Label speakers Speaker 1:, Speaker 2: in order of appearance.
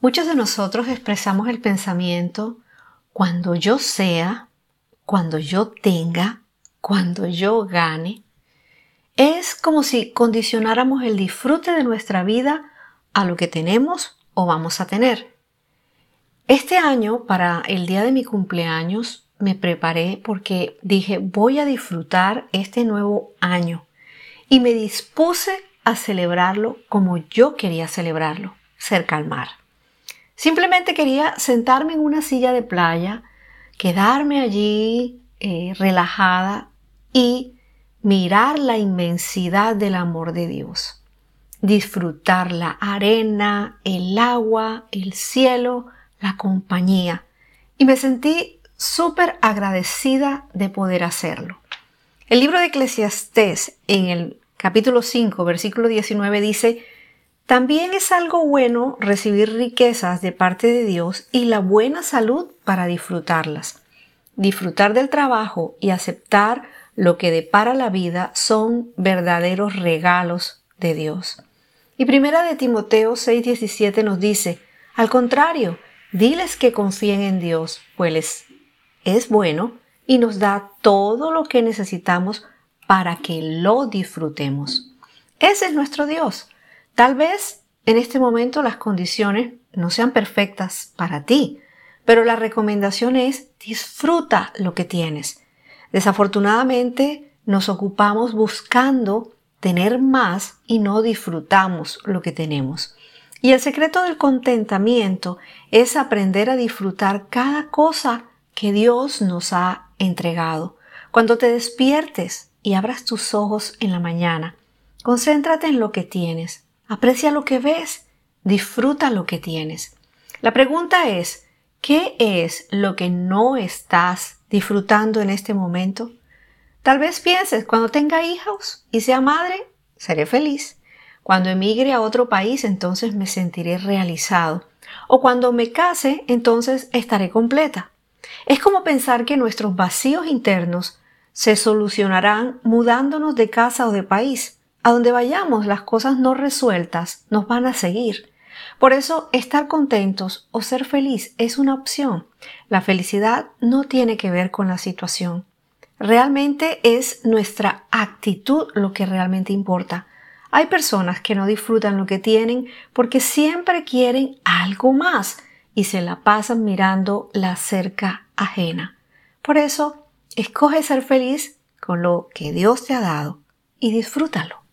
Speaker 1: Muchos de nosotros expresamos el pensamiento cuando yo sea, cuando yo tenga, cuando yo gane. Es como si condicionáramos el disfrute de nuestra vida a lo que tenemos o vamos a tener. Este año, para el día de mi cumpleaños, me preparé porque dije voy a disfrutar este nuevo año y me dispuse a celebrarlo como yo quería celebrarlo, cerca al mar. Simplemente quería sentarme en una silla de playa, quedarme allí eh, relajada y mirar la inmensidad del amor de Dios. Disfrutar la arena, el agua, el cielo, la compañía. Y me sentí súper agradecida de poder hacerlo. El libro de Eclesiastés en el capítulo 5, versículo 19 dice, también es algo bueno recibir riquezas de parte de Dios y la buena salud para disfrutarlas. Disfrutar del trabajo y aceptar lo que depara la vida son verdaderos regalos de Dios. Y primera de Timoteo 6:17 nos dice, al contrario, diles que confíen en Dios, pues es bueno y nos da todo lo que necesitamos para que lo disfrutemos. Ese es nuestro Dios. Tal vez en este momento las condiciones no sean perfectas para ti, pero la recomendación es disfruta lo que tienes. Desafortunadamente nos ocupamos buscando tener más y no disfrutamos lo que tenemos. Y el secreto del contentamiento es aprender a disfrutar cada cosa que Dios nos ha entregado. Cuando te despiertes y abras tus ojos en la mañana, concéntrate en lo que tienes, aprecia lo que ves, disfruta lo que tienes. La pregunta es, ¿qué es lo que no estás disfrutando en este momento? Tal vez pienses, cuando tenga hijos y sea madre, seré feliz. Cuando emigre a otro país, entonces me sentiré realizado. O cuando me case, entonces estaré completa. Es como pensar que nuestros vacíos internos se solucionarán mudándonos de casa o de país. A donde vayamos las cosas no resueltas nos van a seguir. Por eso estar contentos o ser feliz es una opción. La felicidad no tiene que ver con la situación. Realmente es nuestra actitud lo que realmente importa. Hay personas que no disfrutan lo que tienen porque siempre quieren algo más y se la pasan mirando la cerca ajena. Por eso, escoge ser feliz con lo que Dios te ha dado y disfrútalo.